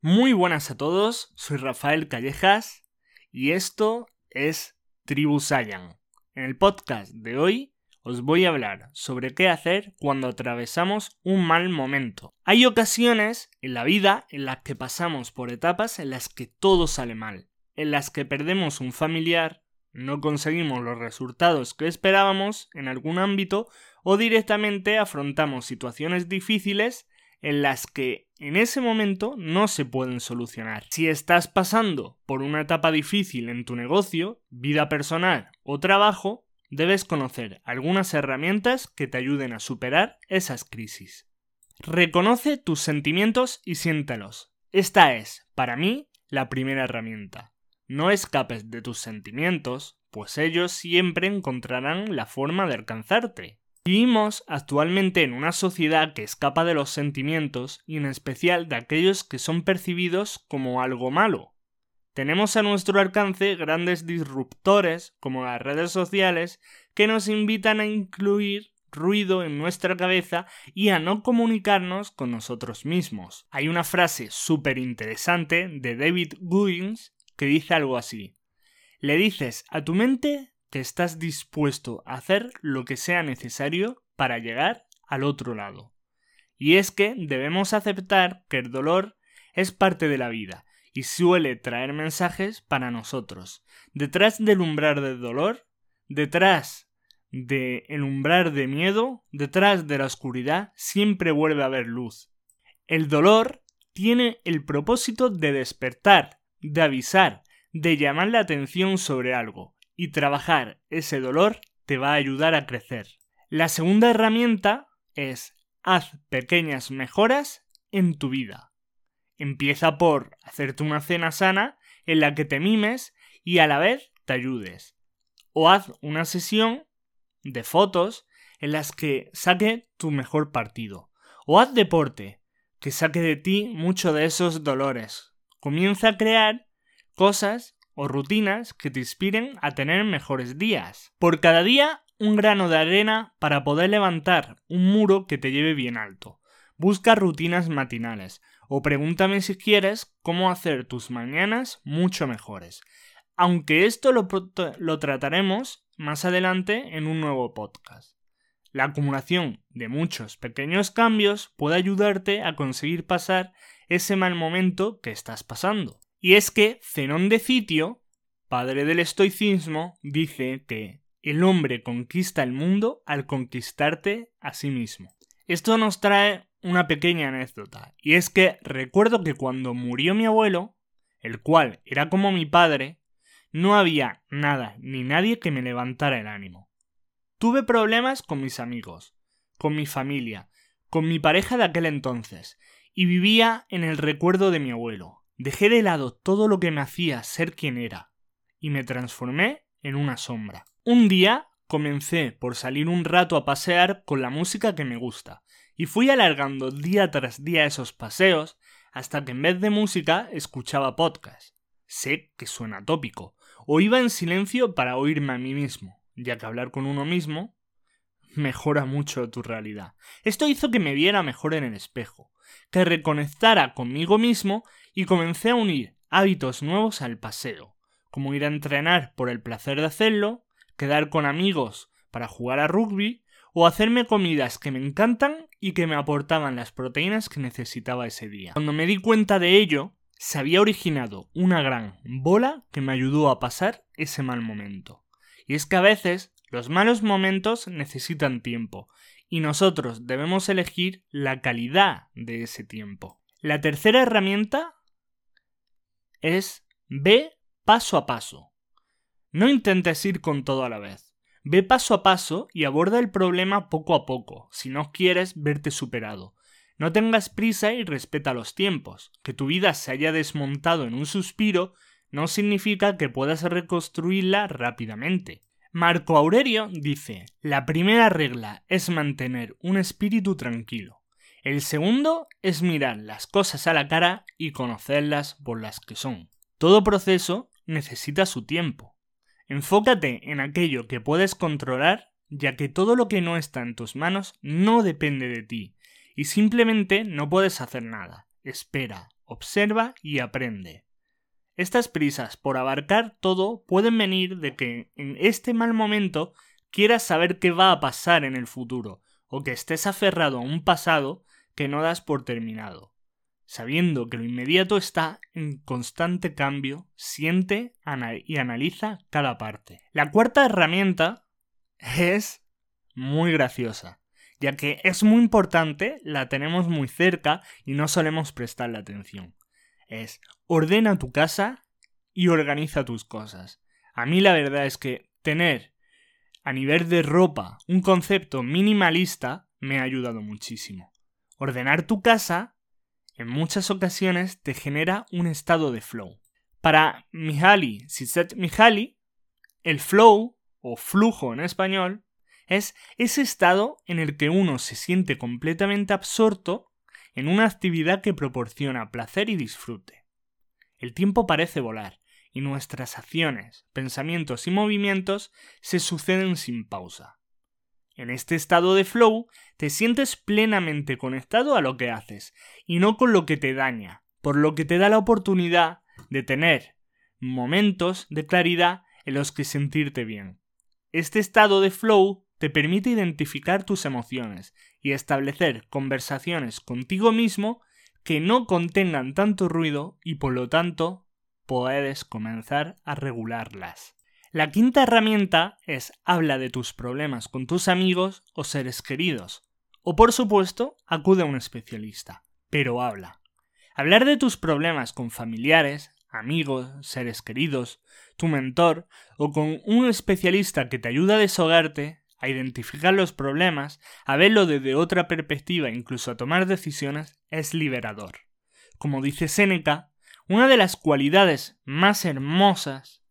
Muy buenas a todos, soy Rafael Callejas y esto es Tribu Saiyan. En el podcast de hoy os voy a hablar sobre qué hacer cuando atravesamos un mal momento. Hay ocasiones en la vida en las que pasamos por etapas en las que todo sale mal, en las que perdemos un familiar, no conseguimos los resultados que esperábamos en algún ámbito o directamente afrontamos situaciones difíciles en las que en ese momento no se pueden solucionar. Si estás pasando por una etapa difícil en tu negocio, vida personal o trabajo, debes conocer algunas herramientas que te ayuden a superar esas crisis. Reconoce tus sentimientos y siéntelos. Esta es, para mí, la primera herramienta. No escapes de tus sentimientos, pues ellos siempre encontrarán la forma de alcanzarte. Vivimos actualmente en una sociedad que escapa de los sentimientos y en especial de aquellos que son percibidos como algo malo. Tenemos a nuestro alcance grandes disruptores como las redes sociales que nos invitan a incluir ruido en nuestra cabeza y a no comunicarnos con nosotros mismos. Hay una frase súper interesante de David Goggins que dice algo así. Le dices a tu mente que estás dispuesto a hacer lo que sea necesario para llegar al otro lado. Y es que debemos aceptar que el dolor es parte de la vida y suele traer mensajes para nosotros. Detrás del umbral del dolor, detrás del umbral de miedo, detrás de la oscuridad, siempre vuelve a haber luz. El dolor tiene el propósito de despertar, de avisar, de llamar la atención sobre algo, y trabajar ese dolor te va a ayudar a crecer. La segunda herramienta es haz pequeñas mejoras en tu vida. Empieza por hacerte una cena sana en la que te mimes y a la vez te ayudes. O haz una sesión de fotos en las que saque tu mejor partido. O haz deporte, que saque de ti mucho de esos dolores. Comienza a crear cosas o rutinas que te inspiren a tener mejores días. Por cada día, un grano de arena para poder levantar un muro que te lleve bien alto. Busca rutinas matinales o pregúntame si quieres cómo hacer tus mañanas mucho mejores. Aunque esto lo, lo trataremos más adelante en un nuevo podcast. La acumulación de muchos pequeños cambios puede ayudarte a conseguir pasar ese mal momento que estás pasando. Y es que Zenón de Sitio, padre del estoicismo, dice que el hombre conquista el mundo al conquistarte a sí mismo. Esto nos trae una pequeña anécdota, y es que recuerdo que cuando murió mi abuelo, el cual era como mi padre, no había nada ni nadie que me levantara el ánimo. Tuve problemas con mis amigos, con mi familia, con mi pareja de aquel entonces, y vivía en el recuerdo de mi abuelo, Dejé de lado todo lo que me hacía ser quien era y me transformé en una sombra. Un día comencé por salir un rato a pasear con la música que me gusta y fui alargando día tras día esos paseos hasta que en vez de música escuchaba podcast. Sé que suena tópico, o iba en silencio para oírme a mí mismo, ya que hablar con uno mismo mejora mucho tu realidad. Esto hizo que me viera mejor en el espejo, que reconectara conmigo mismo y comencé a unir hábitos nuevos al paseo, como ir a entrenar por el placer de hacerlo, quedar con amigos para jugar a rugby o hacerme comidas que me encantan y que me aportaban las proteínas que necesitaba ese día. Cuando me di cuenta de ello, se había originado una gran bola que me ayudó a pasar ese mal momento. Y es que a veces los malos momentos necesitan tiempo y nosotros debemos elegir la calidad de ese tiempo. La tercera herramienta es ve paso a paso. No intentes ir con todo a la vez. Ve paso a paso y aborda el problema poco a poco, si no quieres verte superado. No tengas prisa y respeta los tiempos. Que tu vida se haya desmontado en un suspiro no significa que puedas reconstruirla rápidamente. Marco Aurelio dice, la primera regla es mantener un espíritu tranquilo. El segundo es mirar las cosas a la cara y conocerlas por las que son. Todo proceso necesita su tiempo. Enfócate en aquello que puedes controlar, ya que todo lo que no está en tus manos no depende de ti, y simplemente no puedes hacer nada. Espera, observa y aprende. Estas prisas por abarcar todo pueden venir de que en este mal momento quieras saber qué va a pasar en el futuro, o que estés aferrado a un pasado que no das por terminado. Sabiendo que lo inmediato está en constante cambio, siente y analiza cada parte. La cuarta herramienta es muy graciosa, ya que es muy importante, la tenemos muy cerca y no solemos prestarle atención es ordena tu casa y organiza tus cosas. A mí la verdad es que tener a nivel de ropa un concepto minimalista me ha ayudado muchísimo. Ordenar tu casa en muchas ocasiones te genera un estado de flow. Para Mihaly Csikszentmihalyi, el flow o flujo en español es ese estado en el que uno se siente completamente absorto en una actividad que proporciona placer y disfrute. El tiempo parece volar, y nuestras acciones, pensamientos y movimientos se suceden sin pausa. En este estado de flow te sientes plenamente conectado a lo que haces, y no con lo que te daña, por lo que te da la oportunidad de tener momentos de claridad en los que sentirte bien. Este estado de flow te permite identificar tus emociones y establecer conversaciones contigo mismo que no contengan tanto ruido y por lo tanto puedes comenzar a regularlas. La quinta herramienta es habla de tus problemas con tus amigos o seres queridos. O por supuesto, acude a un especialista. Pero habla. Hablar de tus problemas con familiares, amigos, seres queridos, tu mentor o con un especialista que te ayuda a desahogarte a identificar los problemas, a verlo desde otra perspectiva, incluso a tomar decisiones, es liberador. Como dice Séneca, una de las cualidades más hermosas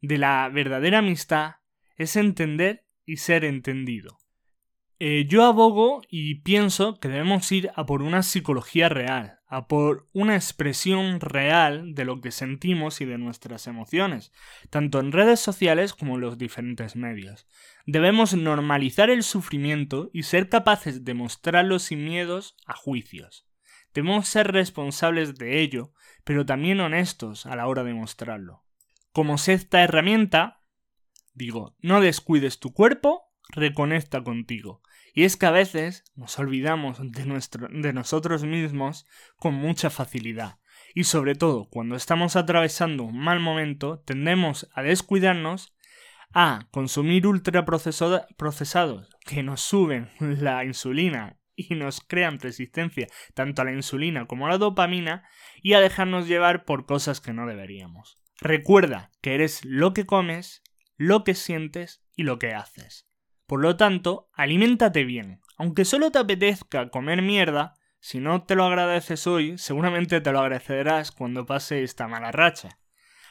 de la verdadera amistad es entender y ser entendido. Eh, yo abogo y pienso que debemos ir a por una psicología real, a por una expresión real de lo que sentimos y de nuestras emociones, tanto en redes sociales como en los diferentes medios. Debemos normalizar el sufrimiento y ser capaces de mostrarlo sin miedos a juicios. Debemos ser responsables de ello, pero también honestos a la hora de mostrarlo. Como sexta herramienta, digo, no descuides tu cuerpo, reconecta contigo. Y es que a veces nos olvidamos de, nuestro, de nosotros mismos con mucha facilidad. Y sobre todo, cuando estamos atravesando un mal momento, tendemos a descuidarnos, a consumir ultraprocesados que nos suben la insulina y nos crean resistencia tanto a la insulina como a la dopamina y a dejarnos llevar por cosas que no deberíamos. Recuerda que eres lo que comes, lo que sientes y lo que haces. Por lo tanto, aliméntate bien. Aunque solo te apetezca comer mierda, si no te lo agradeces hoy, seguramente te lo agradecerás cuando pase esta mala racha.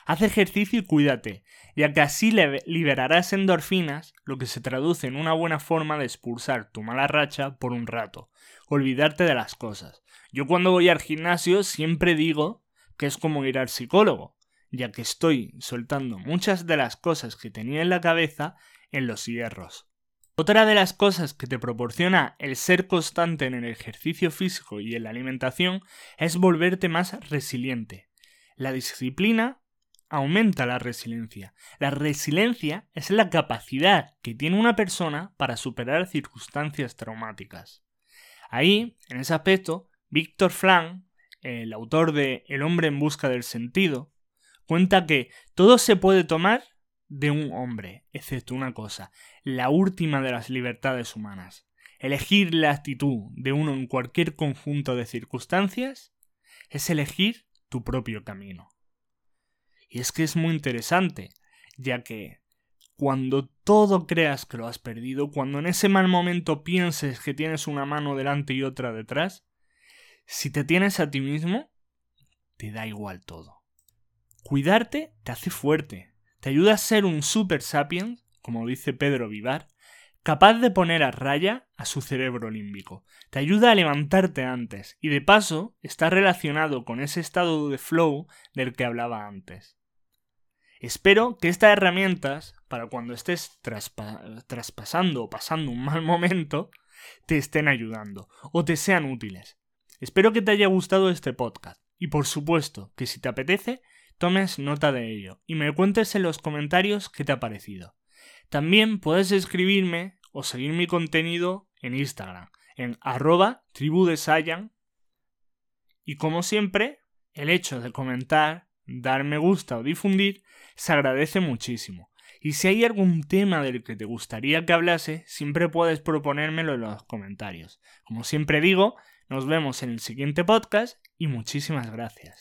Haz ejercicio y cuídate, ya que así liberarás endorfinas, lo que se traduce en una buena forma de expulsar tu mala racha por un rato, olvidarte de las cosas. Yo cuando voy al gimnasio siempre digo que es como ir al psicólogo, ya que estoy soltando muchas de las cosas que tenía en la cabeza en los hierros. Otra de las cosas que te proporciona el ser constante en el ejercicio físico y en la alimentación es volverte más resiliente. La disciplina aumenta la resiliencia. La resiliencia es la capacidad que tiene una persona para superar circunstancias traumáticas. Ahí, en ese aspecto, Víctor Frank, el autor de El hombre en busca del sentido, cuenta que todo se puede tomar de un hombre, excepto una cosa, la última de las libertades humanas. Elegir la actitud de uno en cualquier conjunto de circunstancias es elegir tu propio camino. Y es que es muy interesante, ya que cuando todo creas que lo has perdido, cuando en ese mal momento pienses que tienes una mano delante y otra detrás, si te tienes a ti mismo, te da igual todo. Cuidarte te hace fuerte, te ayuda a ser un super sapiens, como dice Pedro Vivar, capaz de poner a raya a su cerebro límbico. Te ayuda a levantarte antes y de paso está relacionado con ese estado de flow del que hablaba antes. Espero que estas herramientas, para cuando estés traspasando o pasando un mal momento, te estén ayudando o te sean útiles. Espero que te haya gustado este podcast Y por supuesto que si te apetece, tomes nota de ello y me cuentes en los comentarios qué te ha parecido. También puedes escribirme o seguir mi contenido en Instagram, en arroba tribu de Sayan. Y como siempre, el hecho de comentar, dar me gusta o difundir se agradece muchísimo. Y si hay algún tema del que te gustaría que hablase, siempre puedes proponérmelo en los comentarios. Como siempre digo, nos vemos en el siguiente podcast y muchísimas gracias.